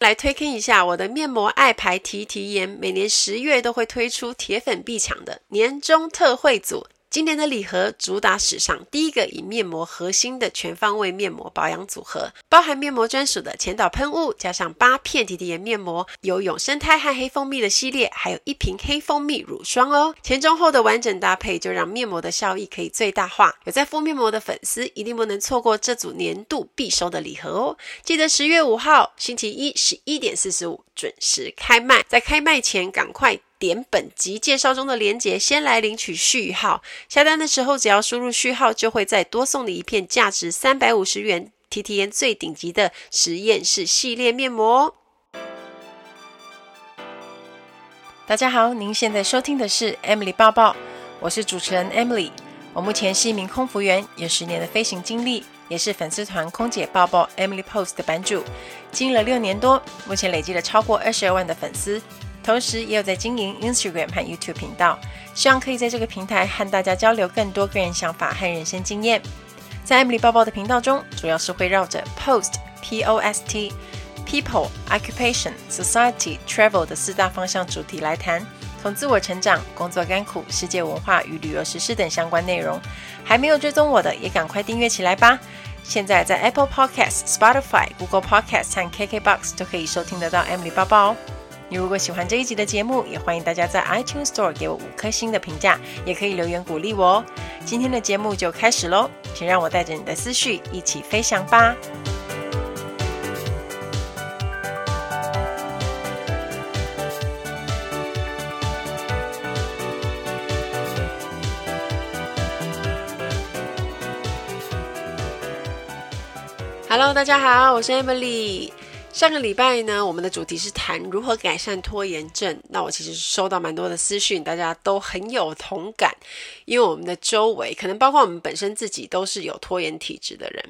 来推坑一下我的面膜爱牌提提颜，每年十月都会推出铁粉必抢的年终特惠组。今年的礼盒主打史上第一个以面膜核心的全方位面膜保养组合，包含面膜专属的前导喷雾，加上八片提提颜面膜，有永生态和黑蜂蜜的系列，还有一瓶黑蜂蜜乳霜哦。前中后的完整搭配，就让面膜的效益可以最大化。有在敷面膜的粉丝，一定不能错过这组年度必收的礼盒哦！记得十月五号星期一十一点四十五准时开卖，在开卖前赶快。点本集介绍中的链接，先来领取序号。下单的时候，只要输入序号，就会再多送你一片价值三百五十元 TTN 最顶级的实验室系列面膜。大家好，您现在收听的是 Emily 抱抱，我是主持人 Emily。我目前是一名空服员，有十年的飞行经历，也是粉丝团空姐抱抱 Emily Post 的版主，经营了六年多，目前累积了超过二十二万的粉丝。同时，也有在经营 Instagram 和 YouTube 频道，希望可以在这个平台和大家交流更多个人想法和人生经验。在 Emily 包包的频道中，主要是会绕着 Post、P O S T、People、Occupation、Society、Travel 的四大方向主题来谈，从自我成长、工作甘苦、世界文化与旅游时事等相关内容。还没有追踪我的，也赶快订阅起来吧！现在在 Apple Podcast、Spotify、Google Podcast 和 KKBox 都可以收听得到 Emily 包包哦。你如果喜欢这一集的节目，也欢迎大家在 iTunes Store 给我五颗星的评价，也可以留言鼓励我哦。今天的节目就开始喽，请让我带着你的思绪一起飞翔吧。Hello，大家好，我是 Emily。上个礼拜呢，我们的主题是谈如何改善拖延症。那我其实收到蛮多的私讯，大家都很有同感，因为我们的周围，可能包括我们本身自己，都是有拖延体质的人。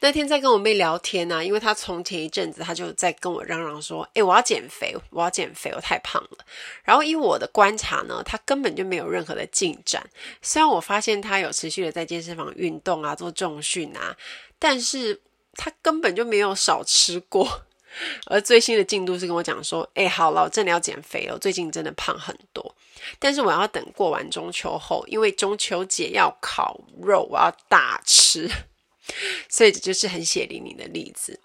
那天在跟我妹聊天呢、因为她从前一阵子，她就在跟我嚷嚷说：“诶，我要减肥，我要减肥，我太胖了。”然后以我的观察呢，她根本就没有任何的进展。虽然我发现她有持续的在健身房运动啊，做重训啊，但是。他根本就没有少吃过，而最新的进度是跟我讲说：“哎，好了，我真的要减肥了，最近真的胖很多。但是我要等过完中秋后，因为中秋节要烤肉，我要大吃。所以这就是很血淋淋的例子。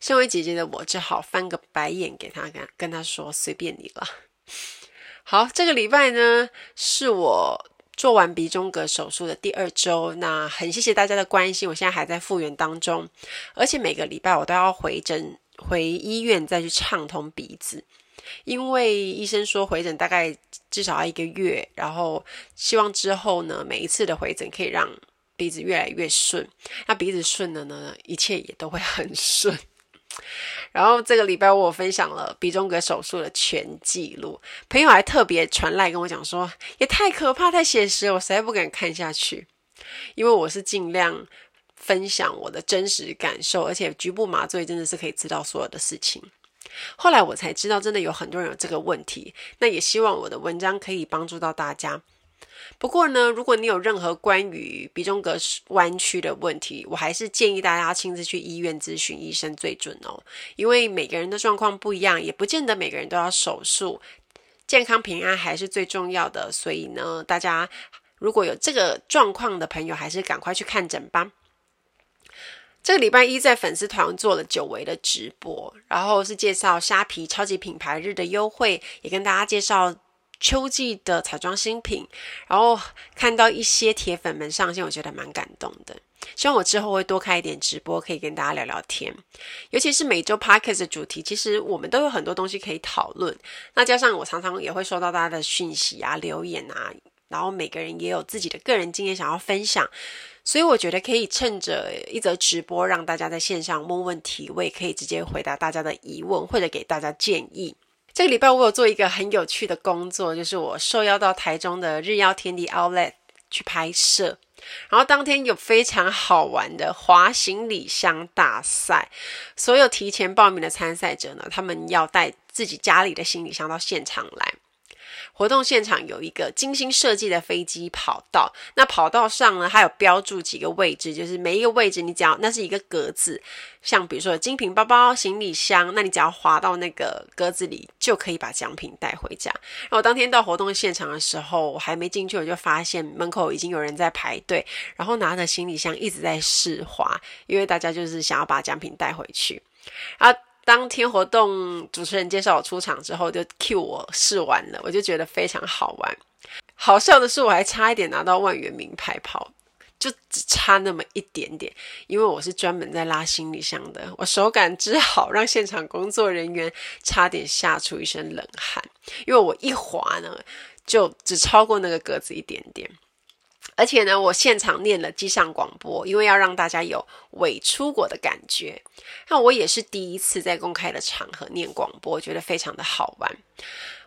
身为姐姐的我，只好翻个白眼给他，跟跟他说：随便你了。好，这个礼拜呢，是我。”做完鼻中隔手术的第二周，那很谢谢大家的关心。我现在还在复原当中，而且每个礼拜我都要回诊、回医院再去畅通鼻子，因为医生说回诊大概至少要一个月，然后希望之后呢，每一次的回诊可以让鼻子越来越顺。那鼻子顺了呢，一切也都会很顺。然后这个礼拜我分享了鼻中隔手术的全记录，朋友还特别传来跟我讲说，也太可怕、太写实，我实在不敢看下去。因为我是尽量分享我的真实感受，而且局部麻醉真的是可以知道所有的事情。后来我才知道，真的有很多人有这个问题。那也希望我的文章可以帮助到大家。不过呢，如果你有任何关于鼻中隔弯曲的问题，我还是建议大家亲自去医院咨询医生最准哦。因为每个人的状况不一样，也不见得每个人都要手术，健康平安还是最重要的。所以呢，大家如果有这个状况的朋友，还是赶快去看诊吧。这个礼拜一在粉丝团做了久违的直播，然后是介绍虾皮超级品牌日的优惠，也跟大家介绍。秋季的彩妆新品，然后看到一些铁粉们上线，我觉得蛮感动的。希望我之后会多开一点直播，可以跟大家聊聊天。尤其是每周 Podcast 的主题，其实我们都有很多东西可以讨论。那加上我常常也会收到大家的讯息啊、留言啊，然后每个人也有自己的个人经验想要分享，所以我觉得可以趁着一则直播，让大家在线上问问题，我也可以直接回答大家的疑问，或者给大家建议。这个礼拜我有做一个很有趣的工作，就是我受邀到台中的日曜天地 Outlet 去拍摄，然后当天有非常好玩的滑行李箱大赛，所有提前报名的参赛者呢，他们要带自己家里的行李箱到现场来。活动现场有一个精心设计的飞机跑道，那跑道上呢，还有标注几个位置，就是每一个位置你只要那是一个格子，像比如说精品包包、行李箱，那你只要滑到那个格子里，就可以把奖品带回家。然后当天到活动现场的时候，我还没进去，我就发现门口已经有人在排队，然后拿着行李箱一直在试滑，因为大家就是想要把奖品带回去。然后当天活动主持人介绍我出场之后，就替我试完了，我就觉得非常好玩。好笑的是，我还差一点拿到万元名牌跑，就只差那么一点点。因为我是专门在拉行李箱的，我手感之好，让现场工作人员差点吓出一身冷汗。因为我一滑呢，就只超过那个格子一点点。而且呢，我现场念了机上广播，因为要让大家有伪出国的感觉。那我也是第一次在公开的场合念广播，觉得非常的好玩。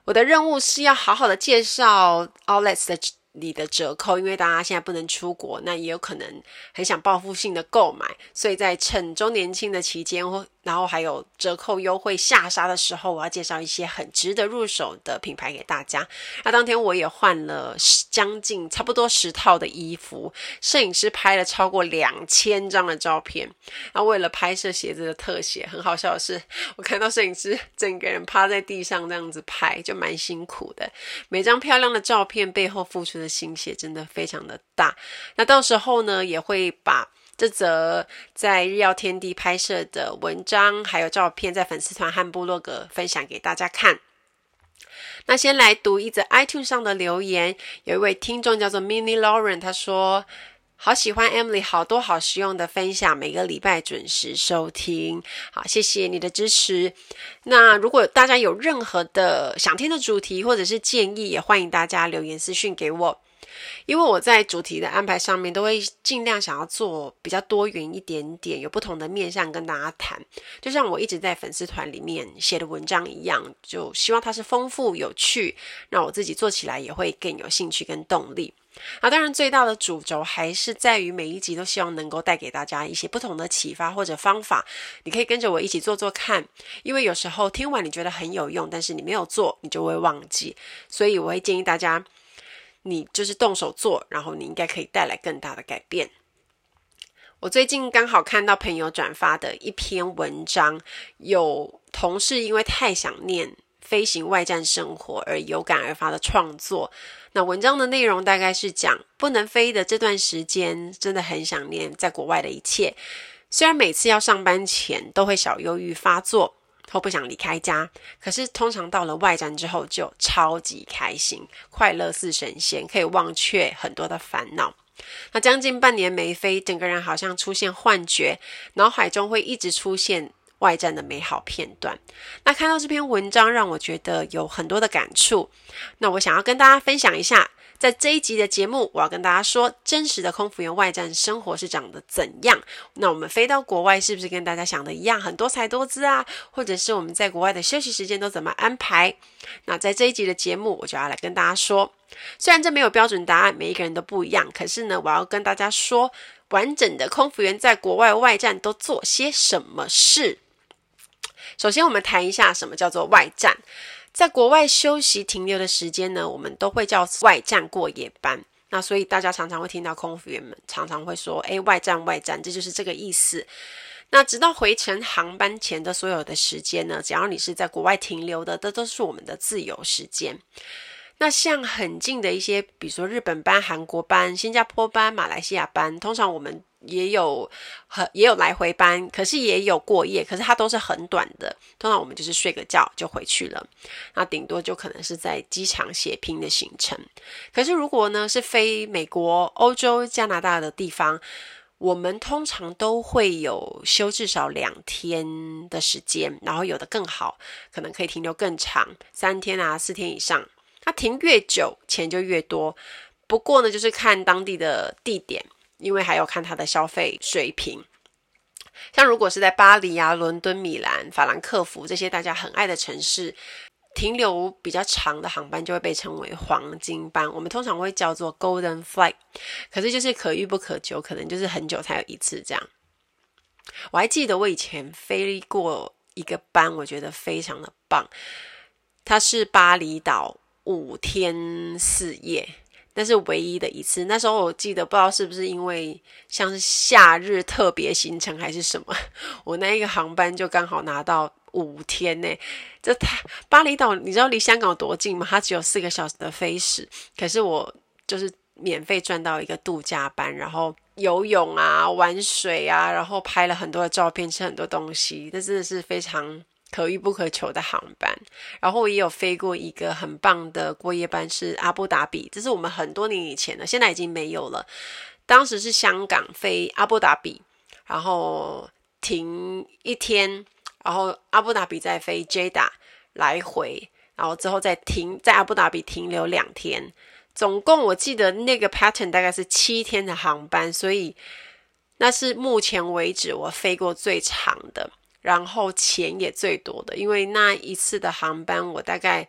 我的任务是要好好的介绍 outlet 的里的折扣，因为大家现在不能出国，那也有可能很想报复性的购买，所以在趁周年庆的期间或然后还有折扣优惠下杀的时候，我要介绍一些很值得入手的品牌给大家。那当天我也换了将近差不多十套的衣服，摄影师拍了超过两千张的照片。那为了拍摄鞋子的特写，很好笑的是，我看到摄影师整个人趴在地上这样子拍，就蛮辛苦的。每张漂亮的照片背后付出的心血真的非常的大。那到时候呢，也会把。这则在日曜天地拍摄的文章还有照片，在粉丝团和部落格分享给大家看。那先来读一则 iTunes 上的留言，有一位听众叫做 Mini Lauren，他说：“好喜欢 Emily，好多好实用的分享，每个礼拜准时收听。好，谢谢你的支持。那如果大家有任何的想听的主题或者是建议，也欢迎大家留言私讯给我。”因为我在主题的安排上面都会尽量想要做比较多元一点点，有不同的面向跟大家谈，就像我一直在粉丝团里面写的文章一样，就希望它是丰富有趣，那我自己做起来也会更有兴趣跟动力。啊，当然最大的主轴还是在于每一集都希望能够带给大家一些不同的启发或者方法，你可以跟着我一起做做看，因为有时候听完你觉得很有用，但是你没有做，你就会忘记，所以我会建议大家。你就是动手做，然后你应该可以带来更大的改变。我最近刚好看到朋友转发的一篇文章，有同事因为太想念飞行外战生活而有感而发的创作。那文章的内容大概是讲，不能飞的这段时间，真的很想念在国外的一切。虽然每次要上班前都会小忧郁发作。都不想离开家，可是通常到了外站之后就超级开心，快乐似神仙，可以忘却很多的烦恼。那将近半年没飞，整个人好像出现幻觉，脑海中会一直出现外站的美好片段。那看到这篇文章，让我觉得有很多的感触。那我想要跟大家分享一下。在这一集的节目，我要跟大家说，真实的空服员外战生活是长得怎样？那我们飞到国外，是不是跟大家想的一样，很多彩多姿啊？或者是我们在国外的休息时间都怎么安排？那在这一集的节目，我就要来跟大家说，虽然这没有标准答案，每一个人都不一样，可是呢，我要跟大家说，完整的空服员在国外外战都做些什么事。首先，我们谈一下什么叫做外战。在国外休息停留的时间呢，我们都会叫外站过夜班。那所以大家常常会听到空服员们常常会说：“诶，外站外站，这就是这个意思。”那直到回程航班前的所有的时间呢，只要你是在国外停留的，这都是我们的自由时间。那像很近的一些，比如说日本班、韩国班、新加坡班、马来西亚班，通常我们。也有很也有来回班，可是也有过夜，可是它都是很短的。通常我们就是睡个觉就回去了，那顶多就可能是在机场血拼的行程。可是如果呢是飞美国、欧洲、加拿大的地方，我们通常都会有休至少两天的时间，然后有的更好，可能可以停留更长，三天啊四天以上。它停越久钱就越多，不过呢就是看当地的地点。因为还有看它的消费水平，像如果是在巴黎啊、伦敦、米兰、法兰克福这些大家很爱的城市，停留比较长的航班就会被称为黄金班，我们通常会叫做 Golden Flight，可是就是可遇不可求，可能就是很久才有一次这样。我还记得我以前飞过一个班，我觉得非常的棒，它是巴厘岛。五天四夜，那是唯一的一次。那时候我记得，不知道是不是因为像是夏日特别行程还是什么，我那一个航班就刚好拿到五天呢。这太巴厘岛，你知道离香港有多近吗？它只有四个小时的飞时，可是我就是免费赚到一个度假班，然后游泳啊、玩水啊，然后拍了很多的照片，吃很多东西，这真的是非常。可遇不可求的航班，然后我也有飞过一个很棒的过夜班，是阿布达比，这是我们很多年以前的，现在已经没有了。当时是香港飞阿布达比，然后停一天，然后阿布达比再飞 JEDA 来回，然后之后再停在阿布达比停留两天，总共我记得那个 pattern 大概是七天的航班，所以那是目前为止我飞过最长的。然后钱也最多的，因为那一次的航班，我大概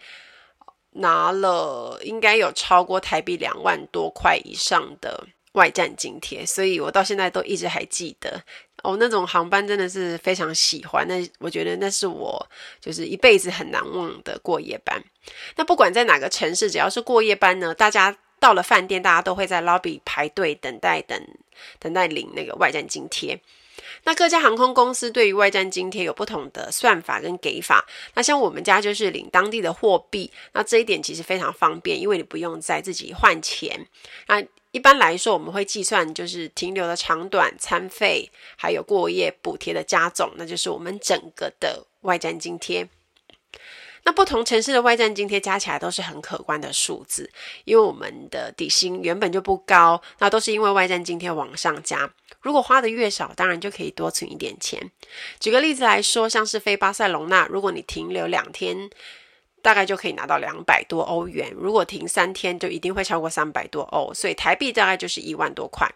拿了应该有超过台币两万多块以上的外站津贴，所以我到现在都一直还记得哦。那种航班真的是非常喜欢，那我觉得那是我就是一辈子很难忘的过夜班。那不管在哪个城市，只要是过夜班呢，大家到了饭店，大家都会在 lobby 排队等待，等等待领那个外站津贴。那各家航空公司对于外站津贴有不同的算法跟给法。那像我们家就是领当地的货币，那这一点其实非常方便，因为你不用再自己换钱。那一般来说，我们会计算就是停留的长短、餐费，还有过夜补贴的加总，那就是我们整个的外站津贴。那不同城市的外站津贴加起来都是很可观的数字，因为我们的底薪原本就不高，那都是因为外站津贴往上加。如果花的越少，当然就可以多存一点钱。举个例子来说，像是飞巴塞隆纳，如果你停留两天，大概就可以拿到两百多欧元；如果停三天，就一定会超过三百多欧，所以台币大概就是一万多块。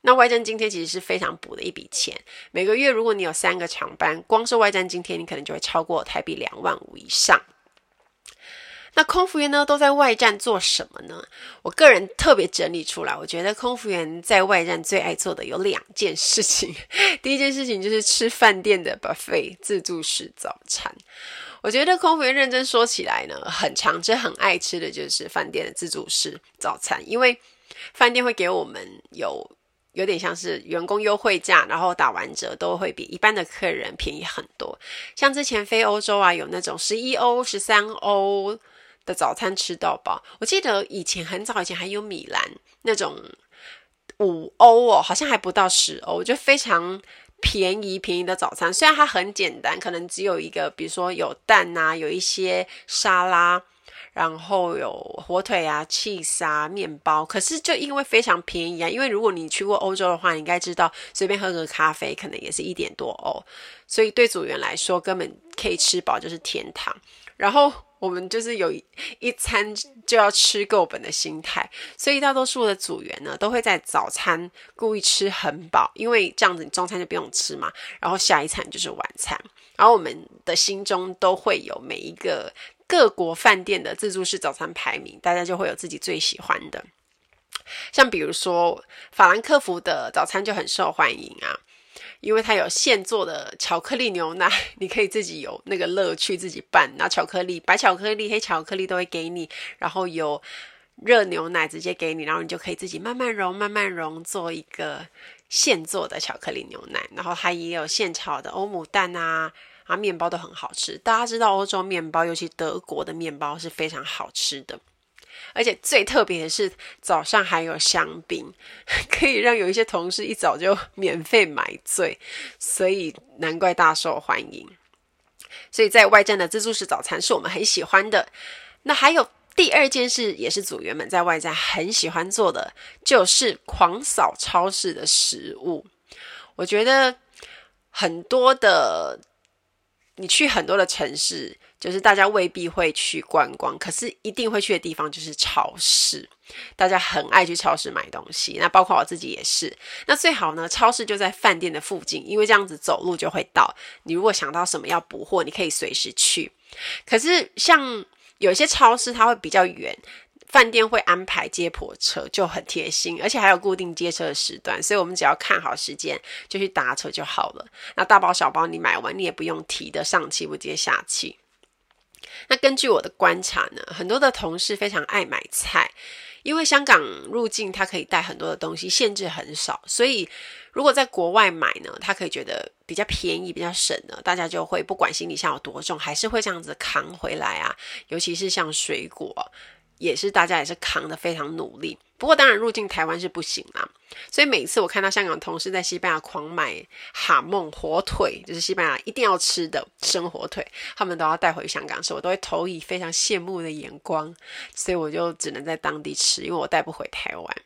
那外站津贴其实是非常补的一笔钱。每个月如果你有三个长班，光是外站津贴，你可能就会超过台币两万五以上。那空服员呢，都在外站做什么呢？我个人特别整理出来，我觉得空服员在外站最爱做的有两件事情。第一件事情就是吃饭店的 buffet 自助式早餐。我觉得空服员认真说起来呢，很常吃、很爱吃的就是饭店的自助式早餐，因为饭店会给我们有有点像是员工优惠价，然后打完折都会比一般的客人便宜很多。像之前飞欧洲啊，有那种十一欧、十三欧。的早餐吃到饱，我记得以前很早以前还有米兰那种五欧哦，好像还不到十欧，就非常便宜便宜的早餐。虽然它很简单，可能只有一个，比如说有蛋啊，有一些沙拉，然后有火腿啊、cheese 啊、面包，可是就因为非常便宜啊。因为如果你去过欧洲的话，你应该知道，随便喝个咖啡可能也是一点多欧，所以对组员来说根本可以吃饱，就是天堂。然后。我们就是有一餐就要吃够本的心态，所以大多数的组员呢，都会在早餐故意吃很饱，因为这样子你中餐就不用吃嘛，然后下一餐就是晚餐。然后我们的心中都会有每一个各国饭店的自助式早餐排名，大家就会有自己最喜欢的。像比如说法兰克福的早餐就很受欢迎啊。因为它有现做的巧克力牛奶，你可以自己有那个乐趣，自己拌，拿巧克力、白巧克力、黑巧克力都会给你，然后有热牛奶直接给你，然后你就可以自己慢慢融、慢慢融，做一个现做的巧克力牛奶。然后它也有现炒的欧姆蛋啊，啊，面包都很好吃。大家知道欧洲面包，尤其德国的面包是非常好吃的。而且最特别的是，早上还有香槟，可以让有一些同事一早就免费买醉，所以难怪大受欢迎。所以在外站的自助式早餐是我们很喜欢的。那还有第二件事，也是组员们在外站很喜欢做的，就是狂扫超市的食物。我觉得很多的，你去很多的城市。就是大家未必会去观光，可是一定会去的地方就是超市。大家很爱去超市买东西，那包括我自己也是。那最好呢，超市就在饭店的附近，因为这样子走路就会到。你如果想到什么要补货，你可以随时去。可是像有一些超市，它会比较远。饭店会安排接驳车，就很贴心，而且还有固定接车的时段，所以我们只要看好时间就去搭车就好了。那大包小包你买完，你也不用提的上气不接下气。那根据我的观察呢，很多的同事非常爱买菜，因为香港入境他可以带很多的东西，限制很少，所以如果在国外买呢，他可以觉得比较便宜、比较省呢，大家就会不管行李箱有多重，还是会这样子扛回来啊。尤其是像水果，也是大家也是扛的非常努力。不过当然入境台湾是不行啦，所以每次我看到香港同事在西班牙狂买哈梦火腿，就是西班牙一定要吃的生火腿，他们都要带回香港吃，我都会投以非常羡慕的眼光，所以我就只能在当地吃，因为我带不回台湾。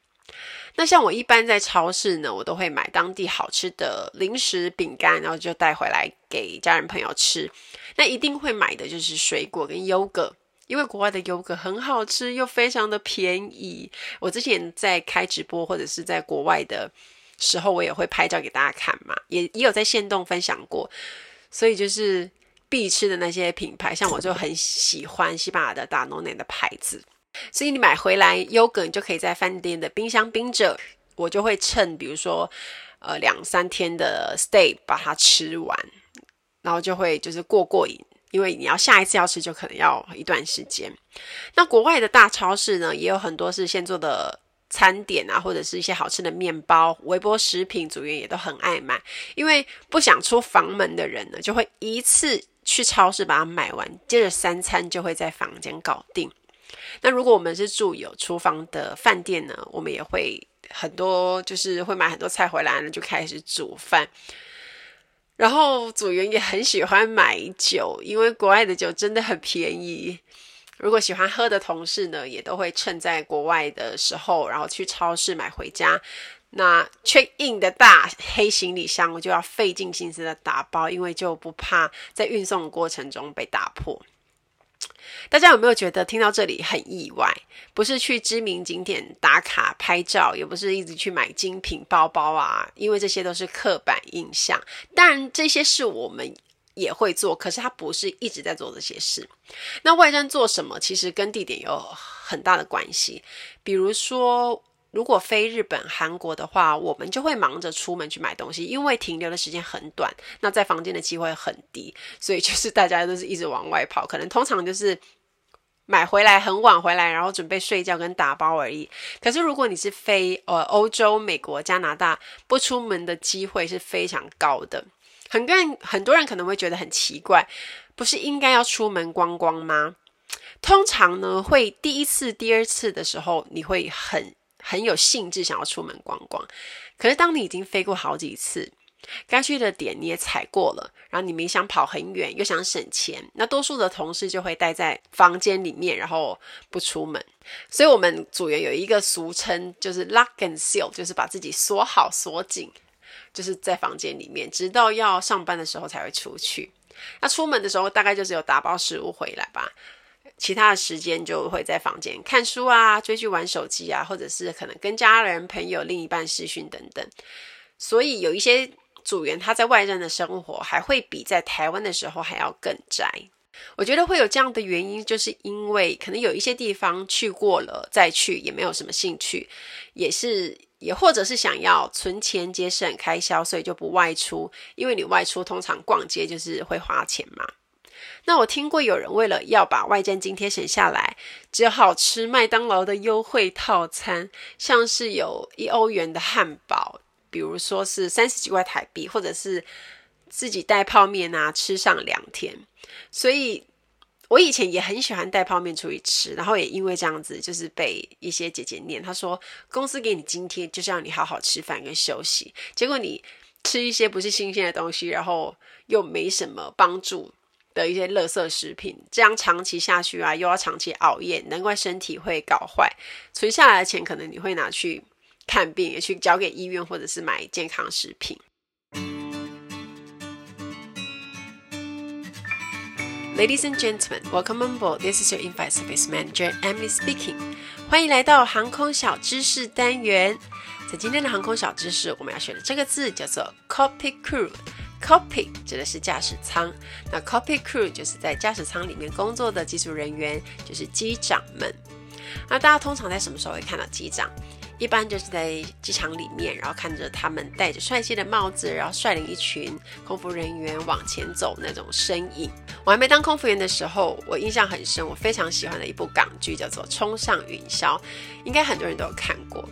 那像我一般在超市呢，我都会买当地好吃的零食饼干，然后就带回来给家人朋友吃。那一定会买的就是水果跟优格。因为国外的优格很好吃，又非常的便宜。我之前在开直播或者是在国外的时候，我也会拍照给大家看嘛，也也有在线动分享过。所以就是必吃的那些品牌，像我就很喜欢西班牙的达诺内的牌子。所以你买回来优格，你就可以在饭店的冰箱冰着。我就会趁比如说呃两三天的 stay 把它吃完，然后就会就是过过瘾。因为你要下一次要吃，就可能要一段时间。那国外的大超市呢，也有很多是现做的餐点啊，或者是一些好吃的面包、微波食品，组员也都很爱买。因为不想出房门的人呢，就会一次去超市把它买完，接着三餐就会在房间搞定。那如果我们是住有厨房的饭店呢，我们也会很多，就是会买很多菜回来呢，就开始煮饭。然后组员也很喜欢买酒，因为国外的酒真的很便宜。如果喜欢喝的同事呢，也都会趁在国外的时候，然后去超市买回家。那 check in 的大黑行李箱，我就要费尽心思的打包，因为就不怕在运送过程中被打破。大家有没有觉得听到这里很意外？不是去知名景点打卡拍照，也不是一直去买精品包包啊，因为这些都是刻板印象。当然，这些事我们也会做，可是他不是一直在做这些事。那外站做什么，其实跟地点有很大的关系。比如说，如果飞日本、韩国的话，我们就会忙着出门去买东西，因为停留的时间很短，那在房间的机会很低，所以就是大家都是一直往外跑，可能通常就是买回来很晚回来，然后准备睡觉跟打包而已。可是如果你是飞呃欧洲、美国、加拿大，不出门的机会是非常高的。很多人很多人可能会觉得很奇怪，不是应该要出门观光吗？通常呢，会第一次、第二次的时候，你会很。很有兴致想要出门逛逛，可是当你已经飞过好几次，该去的点你也踩过了，然后你没想跑很远，又想省钱，那多数的同事就会待在房间里面，然后不出门。所以我们组员有一个俗称，就是 lock and seal，就是把自己锁好锁紧，就是在房间里面，直到要上班的时候才会出去。那出门的时候大概就是有打包食物回来吧。其他的时间就会在房间看书啊、追剧、玩手机啊，或者是可能跟家人、朋友、另一半视讯等等。所以有一些组员他在外站的生活还会比在台湾的时候还要更宅。我觉得会有这样的原因，就是因为可能有一些地方去过了再去也没有什么兴趣，也是也或者是想要存钱节省开销，所以就不外出。因为你外出通常逛街就是会花钱嘛。那我听过有人为了要把外站津贴省下来，只好吃麦当劳的优惠套餐，像是有一欧元的汉堡，比如说是三十几块台币，或者是自己带泡面啊，吃上两天。所以我以前也很喜欢带泡面出去吃，然后也因为这样子，就是被一些姐姐念，她说公司给你津贴就是要你好好吃饭跟休息，结果你吃一些不是新鲜的东西，然后又没什么帮助。的一些垃圾食品，这样长期下去啊，又要长期熬夜，难怪身体会搞坏。存下来的钱，可能你会拿去看病，也去交给医院，或者是买健康食品。Ladies and gentlemen, welcome on board. This is your in-flight service manager, Emily speaking. 欢迎来到航空小知识单元。在今天的航空小知识，我们要学的这个字叫做 Cockpit Crew。Cockpit 指的是驾驶舱，那 Cockpit Crew 就是在驾驶舱里面工作的技术人员，就是机长们。那大家通常在什么时候会看到机长？一般就是在机场里面，然后看着他们戴着帅气的帽子，然后率领一群空服人员往前走那种身影。我还没当空服员的时候，我印象很深，我非常喜欢的一部港剧叫做《冲上云霄》，应该很多人都有看过。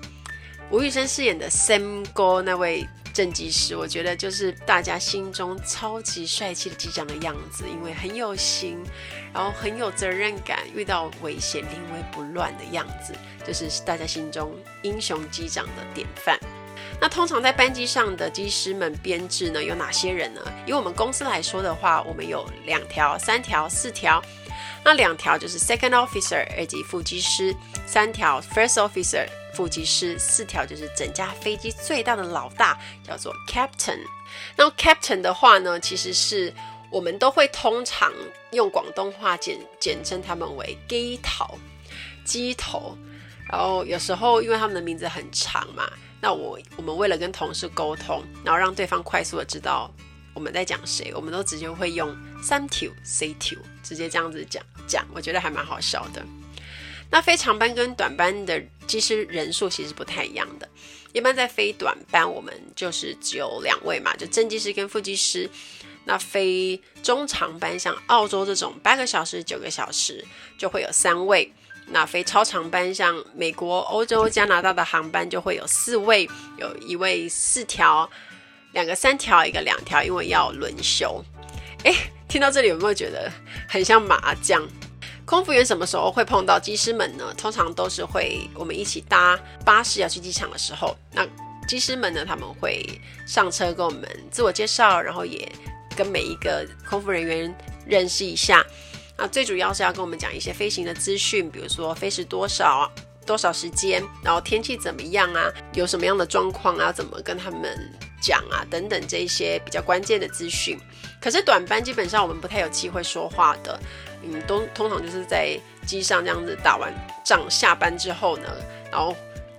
吴宇森饰演的 Sam 哥那位正机师，我觉得就是大家心中超级帅气的机长的样子，因为很有型，然后很有责任感，遇到危险临危不乱的样子，就是大家心中英雄机长的典范。那通常在班机上的机师们编制呢，有哪些人呢？以我们公司来说的话，我们有两条、三条、四条。那两条就是 Second Officer 二级副机师，三条 First Officer。副机师，四条就是整架飞机最大的老大，叫做 Captain。那 Captain 的话呢，其实是我们都会通常用广东话简简称他们为机头，机头。然后有时候因为他们的名字很长嘛，那我我们为了跟同事沟通，然后让对方快速的知道我们在讲谁，我们都直接会用三条 C 条，直接这样子讲讲，我觉得还蛮好笑的。那飞长班跟短班的机师人数其实不太一样的。一般在飞短班，我们就是只有两位嘛，就正机师跟副机师。那飞中长班，像澳洲这种八个小时、九个小时，就会有三位。那飞超长班，像美国、欧洲、加拿大的航班，就会有四位，有一位四条，两个三条，一个两条，因为要轮休。诶，听到这里有没有觉得很像麻将？空服员什么时候会碰到机师们呢？通常都是会我们一起搭巴士要去机场的时候，那机师们呢，他们会上车跟我们自我介绍，然后也跟每一个空服人员认识一下。那最主要是要跟我们讲一些飞行的资讯，比如说飞时多少、多少时间，然后天气怎么样啊，有什么样的状况啊，怎么跟他们讲啊，等等这些比较关键的资讯。可是短班基本上我们不太有机会说话的。嗯，都通常就是在机上这样子打完仗下班之后呢，然后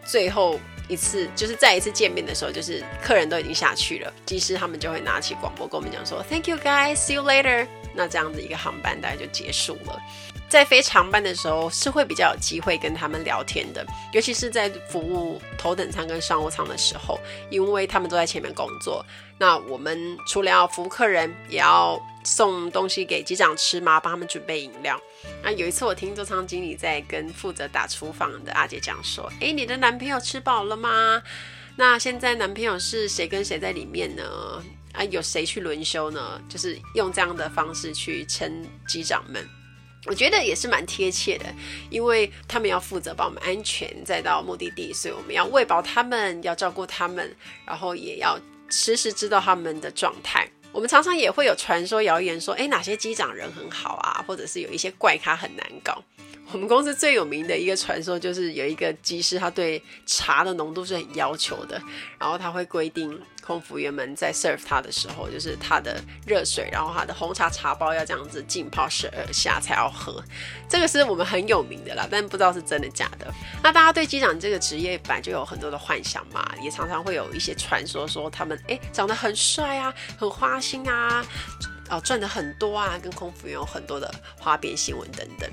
最后一次就是再一次见面的时候，就是客人都已经下去了，机师他们就会拿起广播跟我们讲说，Thank you guys, see you later。那这样子一个航班大概就结束了。在飞长班的时候是会比较有机会跟他们聊天的，尤其是在服务头等舱跟商务舱的时候，因为他们都在前面工作。那我们除了要服务客人，也要送东西给机长吃嘛，帮他们准备饮料。那有一次我听座舱经理在跟负责打厨房的阿姐讲说：“诶，你的男朋友吃饱了吗？那现在男朋友是谁跟谁在里面呢？啊，有谁去轮休呢？就是用这样的方式去称机长们。”我觉得也是蛮贴切的，因为他们要负责把我们安全载到目的地，所以我们要喂饱他们，要照顾他们，然后也要时时知道他们的状态。我们常常也会有传说谣言说，哎，哪些机长人很好啊，或者是有一些怪咖很难搞。我们公司最有名的一个传说就是有一个机师，他对茶的浓度是很要求的，然后他会规定。空服员们在 serve 他的时候，就是他的热水，然后他的红茶茶包要这样子浸泡十二下才要喝，这个是我们很有名的啦，但不知道是真的假的。那大家对机长这个职业本来就有很多的幻想嘛，也常常会有一些传说说他们诶长得很帅啊，很花心啊，哦赚的很多啊，跟空服员有很多的花边新闻等等。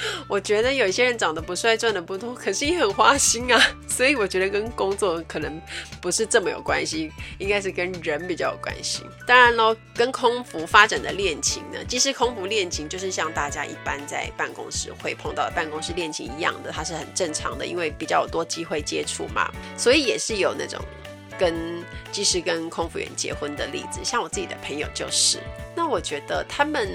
我觉得有些人长得不帅，赚的不多，可是也很花心啊。所以我觉得跟工作可能不是这么有关系，应该是跟人比较有关系。当然喽，跟空服发展的恋情呢，其实空服恋情就是像大家一般在办公室会碰到的办公室恋情一样的，它是很正常的，因为比较多机会接触嘛。所以也是有那种跟即使跟空服员结婚的例子，像我自己的朋友就是。那我觉得他们。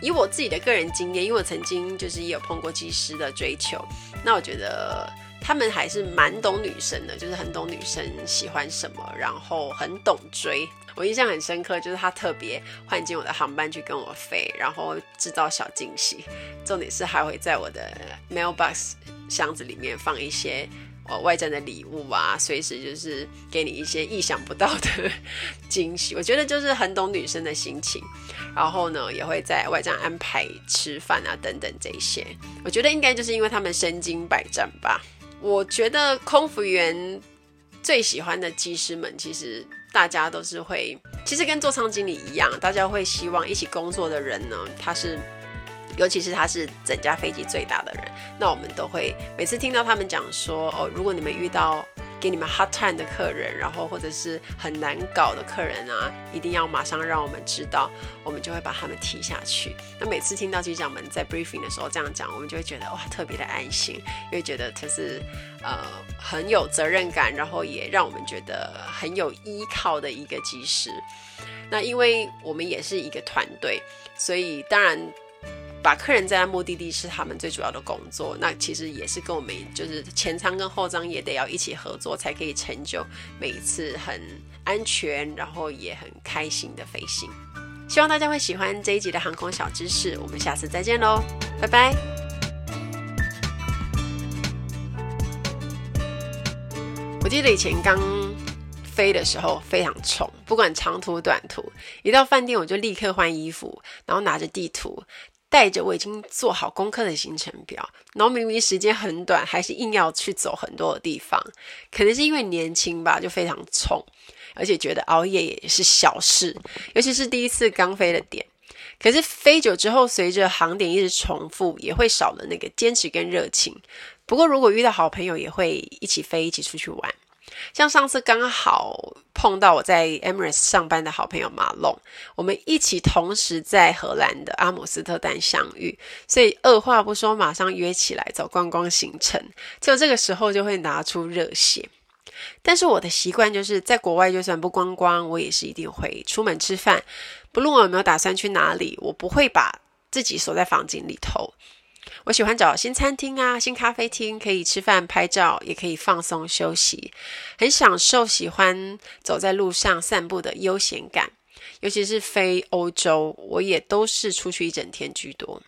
以我自己的个人经验，因为我曾经就是也有碰过技师的追求，那我觉得他们还是蛮懂女生的，就是很懂女生喜欢什么，然后很懂追。我印象很深刻，就是他特别换进我的航班去跟我飞，然后制造小惊喜。重点是还会在我的 mailbox 箱子里面放一些。外站的礼物啊，随时就是给你一些意想不到的 惊喜。我觉得就是很懂女生的心情，然后呢，也会在外站安排吃饭啊等等这些。我觉得应该就是因为他们身经百战吧。我觉得空服员最喜欢的机师们，其实大家都是会，其实跟座舱经理一样，大家会希望一起工作的人呢，他是。尤其是他是整架飞机最大的人，那我们都会每次听到他们讲说，哦，如果你们遇到给你们 hard time 的客人，然后或者是很难搞的客人啊，一定要马上让我们知道，我们就会把他们踢下去。那每次听到机长们在 briefing 的时候这样讲，我们就会觉得哇，特别的安心，因为觉得他是呃很有责任感，然后也让我们觉得很有依靠的一个机师。那因为我们也是一个团队，所以当然。把客人载到目的地是他们最主要的工作，那其实也是跟我们就是前舱跟后舱也得要一起合作，才可以成就每一次很安全，然后也很开心的飞行。希望大家会喜欢这一集的航空小知识，我们下次再见喽，拜拜。我记得以前刚飞的时候非常冲，不管长途短途，一到饭店我就立刻换衣服，然后拿着地图。带着我已经做好功课的行程表，然后明明时间很短，还是硬要去走很多的地方。可能是因为年轻吧，就非常冲，而且觉得熬夜也是小事，尤其是第一次刚飞的点。可是飞久之后，随着航点一直重复，也会少了那个坚持跟热情。不过如果遇到好朋友，也会一起飞，一起出去玩。像上次刚好碰到我在 Emirates 上班的好朋友马龙，我们一起同时在荷兰的阿姆斯特丹相遇，所以二话不说马上约起来走观光行程。就这个时候就会拿出热血。但是我的习惯就是在国外就算不观光，我也是一定会出门吃饭，不论我有没有打算去哪里，我不会把自己锁在房间里头。我喜欢找新餐厅啊、新咖啡厅，可以吃饭、拍照，也可以放松休息，很享受喜欢走在路上散步的悠闲感。尤其是非欧洲，我也都是出去一整天居多。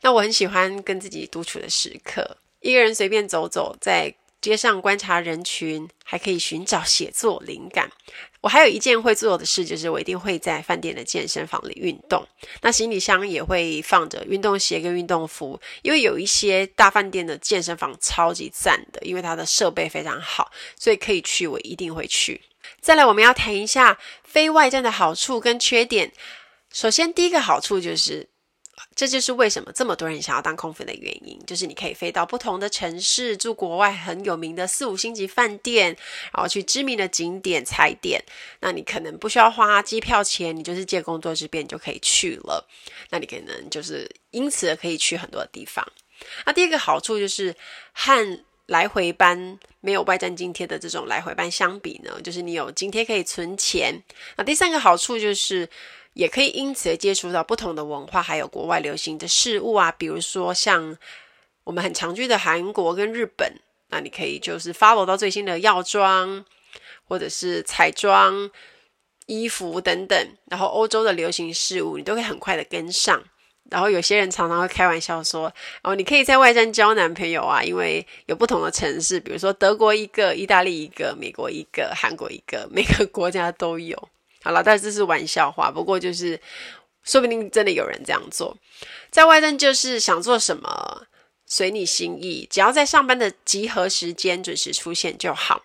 那我很喜欢跟自己独处的时刻，一个人随便走走，在街上观察人群，还可以寻找写作灵感。我还有一件会做的事，就是我一定会在饭店的健身房里运动。那行李箱也会放着运动鞋跟运动服，因为有一些大饭店的健身房超级赞的，因为它的设备非常好，所以可以去，我一定会去。再来，我们要谈一下非外站的好处跟缺点。首先，第一个好处就是。这就是为什么这么多人想要当空服的原因，就是你可以飞到不同的城市，住国外很有名的四五星级饭店，然后去知名的景点踩点。那你可能不需要花机票钱，你就是借工作之便就可以去了。那你可能就是因此可以去很多地方。那第二个好处就是和来回班没有外站津贴的这种来回班相比呢，就是你有津贴可以存钱。那第三个好处就是。也可以因此接触到不同的文化，还有国外流行的事物啊，比如说像我们很常去的韩国跟日本，那你可以就是 follow 到最新的药妆，或者是彩妆、衣服等等，然后欧洲的流行事物，你都可以很快的跟上。然后有些人常常会开玩笑说，哦，你可以在外站交男朋友啊，因为有不同的城市，比如说德国一个、意大利一个、美国一个、韩国一个，每个国家都有。好了，但这是玩笑话。不过就是，说不定真的有人这样做。在外站就是想做什么随你心意，只要在上班的集合时间准时出现就好。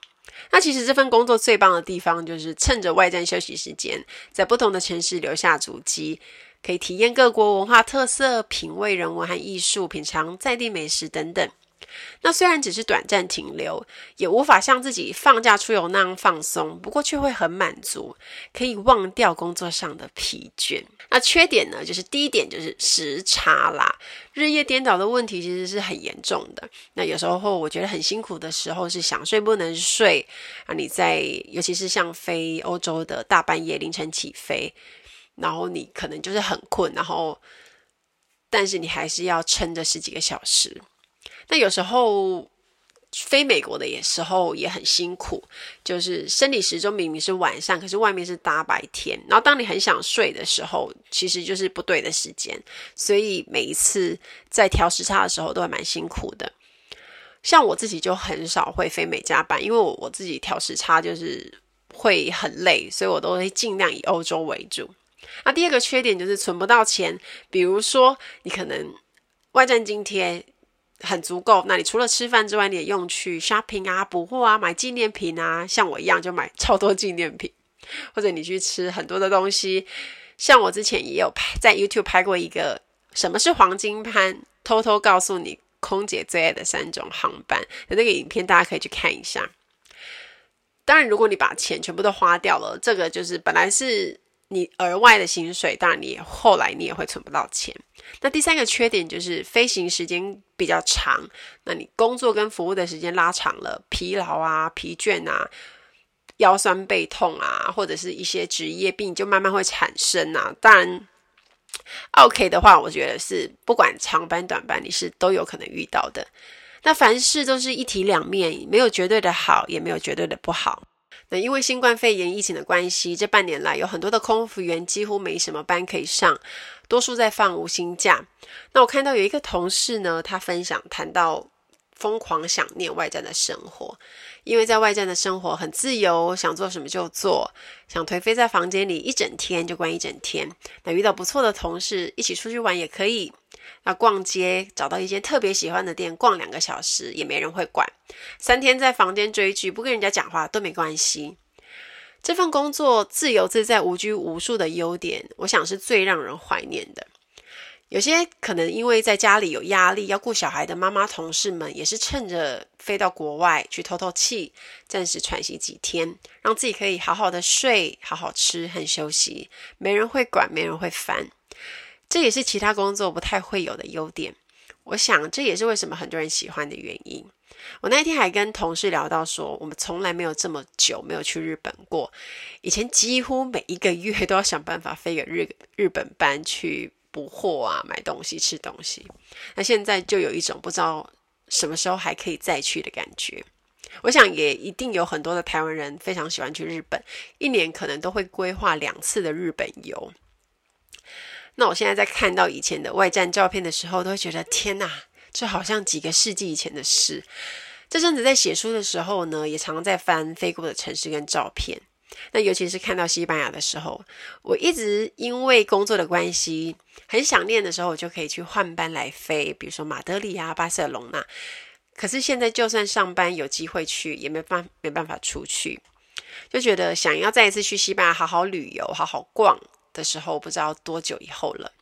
那其实这份工作最棒的地方就是趁着外站休息时间，在不同的城市留下足迹，可以体验各国文化特色，品味人文和艺术，品尝在地美食等等。那虽然只是短暂停留，也无法像自己放假出游那样放松，不过却会很满足，可以忘掉工作上的疲倦。那缺点呢？就是第一点就是时差啦，日夜颠倒的问题其实是很严重的。那有时候我觉得很辛苦的时候是想睡不能睡啊，你在尤其是像飞欧洲的大半夜凌晨起飞，然后你可能就是很困，然后但是你还是要撑着十几个小时。那有时候飞美国的也时候也很辛苦，就是生理时钟明明是晚上，可是外面是大白天。然后当你很想睡的时候，其实就是不对的时间。所以每一次在调时差的时候都还蛮辛苦的。像我自己就很少会飞美加班，因为我我自己调时差就是会很累，所以我都会尽量以欧洲为主。那第二个缺点就是存不到钱，比如说你可能外战津贴。很足够，那你除了吃饭之外，你也用去 shopping 啊、补货啊、买纪念品啊，像我一样就买超多纪念品，或者你去吃很多的东西，像我之前也有拍在 YouTube 拍过一个什么是黄金班？偷偷告诉你，空姐最爱的三种航班的那个影片，大家可以去看一下。当然，如果你把钱全部都花掉了，这个就是本来是你额外的薪水，当然你后来你也会存不到钱。那第三个缺点就是飞行时间比较长，那你工作跟服务的时间拉长了，疲劳啊、疲倦啊、腰酸背痛啊，或者是一些职业病就慢慢会产生啊。当然。OK 的话，我觉得是不管长班短班，你是都有可能遇到的。那凡事都是一体两面，没有绝对的好，也没有绝对的不好。那因为新冠肺炎疫情的关系，这半年来有很多的空服员几乎没什么班可以上，多数在放无薪假。那我看到有一个同事呢，他分享谈到。疯狂想念外站的生活，因为在外站的生活很自由，想做什么就做，想颓废在房间里一整天就关一整天。那遇到不错的同事，一起出去玩也可以。那逛街找到一间特别喜欢的店，逛两个小时也没人会管。三天在房间追剧，不跟人家讲话都没关系。这份工作自由自在、无拘无束的优点，我想是最让人怀念的。有些可能因为在家里有压力要顾小孩的妈妈同事们，也是趁着飞到国外去透透气，暂时喘息几天，让自己可以好好的睡、好好吃、很休息，没人会管，没人会烦。这也是其他工作不太会有的优点。我想这也是为什么很多人喜欢的原因。我那天还跟同事聊到说，我们从来没有这么久没有去日本过，以前几乎每一个月都要想办法飞个日日本班去。补货啊，买东西、吃东西，那现在就有一种不知道什么时候还可以再去的感觉。我想也一定有很多的台湾人非常喜欢去日本，一年可能都会规划两次的日本游。那我现在在看到以前的外战照片的时候，都会觉得天哪，这好像几个世纪以前的事。这阵子在写书的时候呢，也常常在翻飞过的城市跟照片。那尤其是看到西班牙的时候，我一直因为工作的关系很想念的时候，我就可以去换班来飞，比如说马德里啊、巴塞隆纳。可是现在就算上班有机会去，也没办没办法出去，就觉得想要再一次去西班牙好好旅游、好好逛的时候，不知道多久以后了。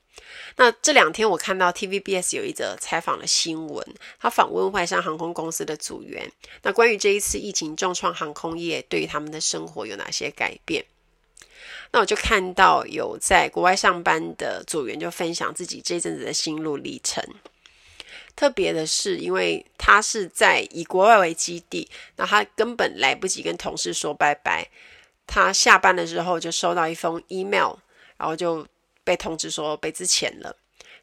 那这两天我看到 TVBS 有一则采访的新闻，他访问外商航空公司的组员，那关于这一次疫情重创航空业，对于他们的生活有哪些改变？那我就看到有在国外上班的组员就分享自己这阵子的心路历程。特别的是，因为他是在以国外为基地，那他根本来不及跟同事说拜拜，他下班的时候就收到一封 email，然后就。被通知说被资遣了，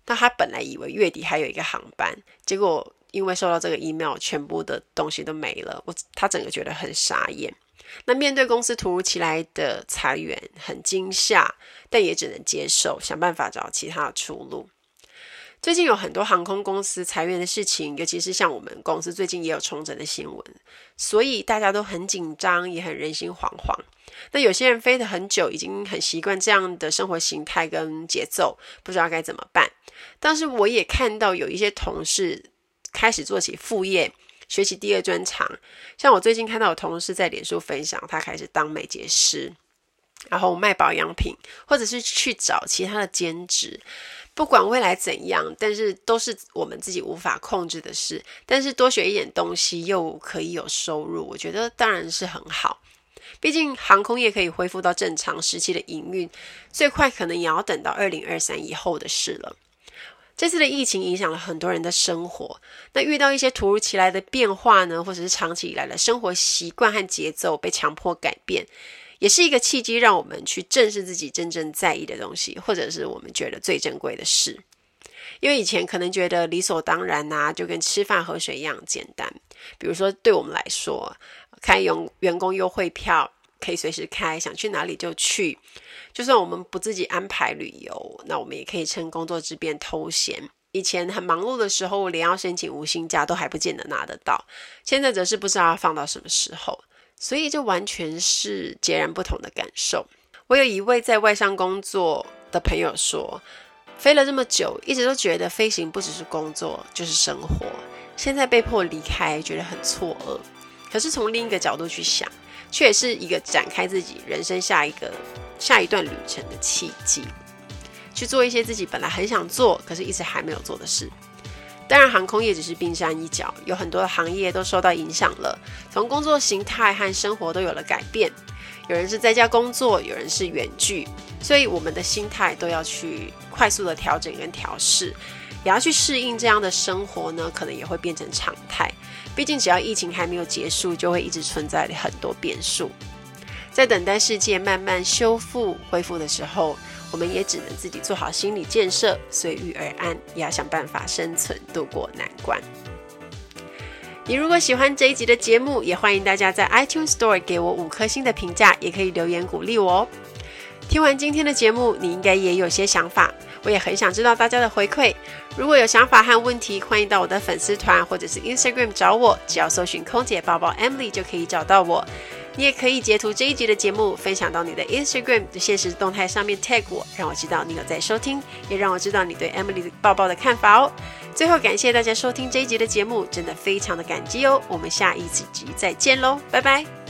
那他本来以为月底还有一个航班，结果因为收到这个 email，全部的东西都没了。我他整个觉得很傻眼。那面对公司突如其来的裁员，很惊吓，但也只能接受，想办法找其他的出路。最近有很多航空公司裁员的事情，尤其是像我们公司最近也有重整的新闻，所以大家都很紧张，也很人心惶惶。那有些人飞得很久，已经很习惯这样的生活形态跟节奏，不知道该怎么办。但是我也看到有一些同事开始做起副业，学习第二专长。像我最近看到有同事在脸书分享，他开始当美睫师，然后卖保养品，或者是去找其他的兼职。不管未来怎样，但是都是我们自己无法控制的事。但是多学一点东西又可以有收入，我觉得当然是很好。毕竟航空业可以恢复到正常时期的营运，最快可能也要等到二零二三以后的事了。这次的疫情影响了很多人的生活，那遇到一些突如其来的变化呢，或者是长期以来的生活习惯和节奏被强迫改变。也是一个契机，让我们去正视自己真正在意的东西，或者是我们觉得最珍贵的事。因为以前可能觉得理所当然啊，就跟吃饭喝水一样简单。比如说，对我们来说，开员员工优惠票可以随时开，想去哪里就去。就算我们不自己安排旅游，那我们也可以趁工作之便偷闲。以前很忙碌的时候，连要申请无薪假都还不见得拿得到，现在则是不知道要放到什么时候。所以，这完全是截然不同的感受。我有一位在外商工作的朋友说，飞了这么久，一直都觉得飞行不只是工作，就是生活。现在被迫离开，觉得很错愕。可是从另一个角度去想，却也是一个展开自己人生下一个下一段旅程的契机。去做一些自己本来很想做，可是一直还没有做的事。当然，航空业只是冰山一角，有很多行业都受到影响了，从工作形态和生活都有了改变。有人是在家工作，有人是远距，所以我们的心态都要去快速的调整跟调试，也要去适应这样的生活呢，可能也会变成常态。毕竟，只要疫情还没有结束，就会一直存在很多变数。在等待世界慢慢修复恢复的时候，我们也只能自己做好心理建设，随遇而安，也要想办法生存，度过难关。你如果喜欢这一集的节目，也欢迎大家在 iTunes Store 给我五颗星的评价，也可以留言鼓励我哦。听完今天的节目，你应该也有些想法，我也很想知道大家的回馈。如果有想法和问题，欢迎到我的粉丝团或者是 Instagram 找我，只要搜寻空姐宝宝 Emily 就可以找到我。你也可以截图这一集的节目，分享到你的 Instagram 的现实动态上面 tag 我，让我知道你有在收听，也让我知道你对 Emily 的抱抱的看法哦。最后，感谢大家收听这一集的节目，真的非常的感激哦。我们下一集再见喽，拜拜。